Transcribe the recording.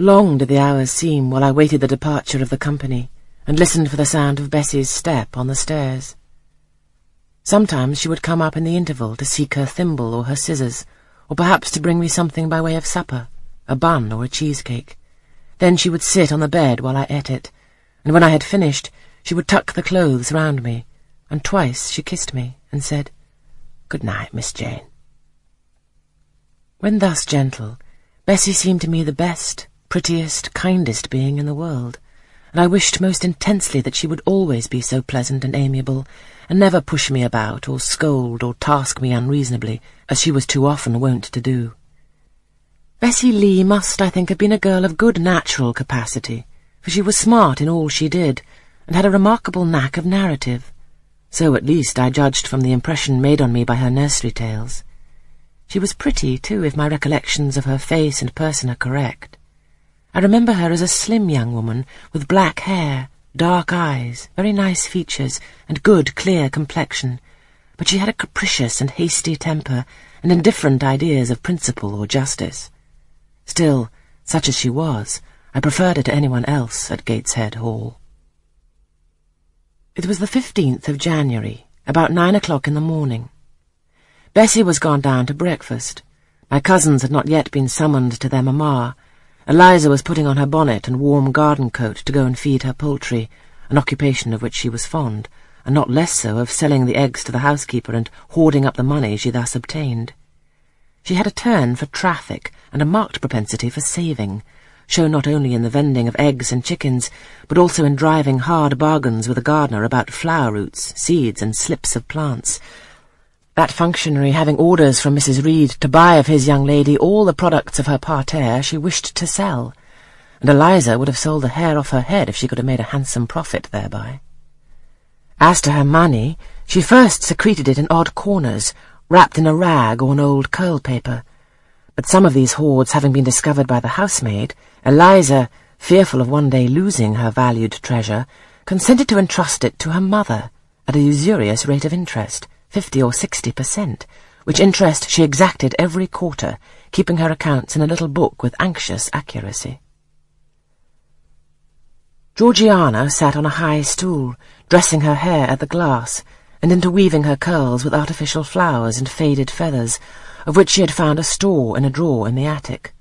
Long did the hours seem while I waited the departure of the company and listened for the sound of Bessie's step on the stairs. Sometimes she would come up in the interval to seek her thimble or her scissors, or perhaps to bring me something by way of supper, a bun or a cheesecake. Then she would sit on the bed while I ate it, and when I had finished, she would tuck the clothes round me, and twice she kissed me and said, Good night, Miss Jane. When thus gentle, Bessie seemed to me the best, prettiest, kindest being in the world, and I wished most intensely that she would always be so pleasant and amiable, and never push me about, or scold, or task me unreasonably, as she was too often wont to do. Bessie Lee must, I think, have been a girl of good natural capacity, for she was smart in all she did, and had a remarkable knack of narrative. So, at least, I judged from the impression made on me by her nursery tales. She was pretty, too, if my recollections of her face and person are correct. I remember her as a slim young woman, with black hair, dark eyes, very nice features, and good, clear complexion, but she had a capricious and hasty temper, and indifferent ideas of principle or justice. Still, such as she was, I preferred her to anyone else at Gateshead Hall. It was the fifteenth of January, about nine o'clock in the morning. Bessie was gone down to breakfast. My cousins had not yet been summoned to their mamma. Eliza was putting on her bonnet and warm garden coat to go and feed her poultry, an occupation of which she was fond, and not less so of selling the eggs to the housekeeper and hoarding up the money she thus obtained. She had a turn for traffic and a marked propensity for saving, shown not only in the vending of eggs and chickens, but also in driving hard bargains with a gardener about flower roots, seeds, and slips of plants, that functionary having orders from Mrs. Reed to buy of his young lady all the products of her parterre she wished to sell, and Eliza would have sold the hair off her head if she could have made a handsome profit thereby. As to her money, she first secreted it in odd corners, wrapped in a rag or an old curl paper. But some of these hoards having been discovered by the housemaid, Eliza, fearful of one day losing her valued treasure, consented to entrust it to her mother at a usurious rate of interest, fifty or sixty per cent, which interest she exacted every quarter, keeping her accounts in a little book with anxious accuracy. Georgiana sat on a high stool, dressing her hair at the glass, and interweaving her curls with artificial flowers and faded feathers, of which she had found a store in a drawer in the attic.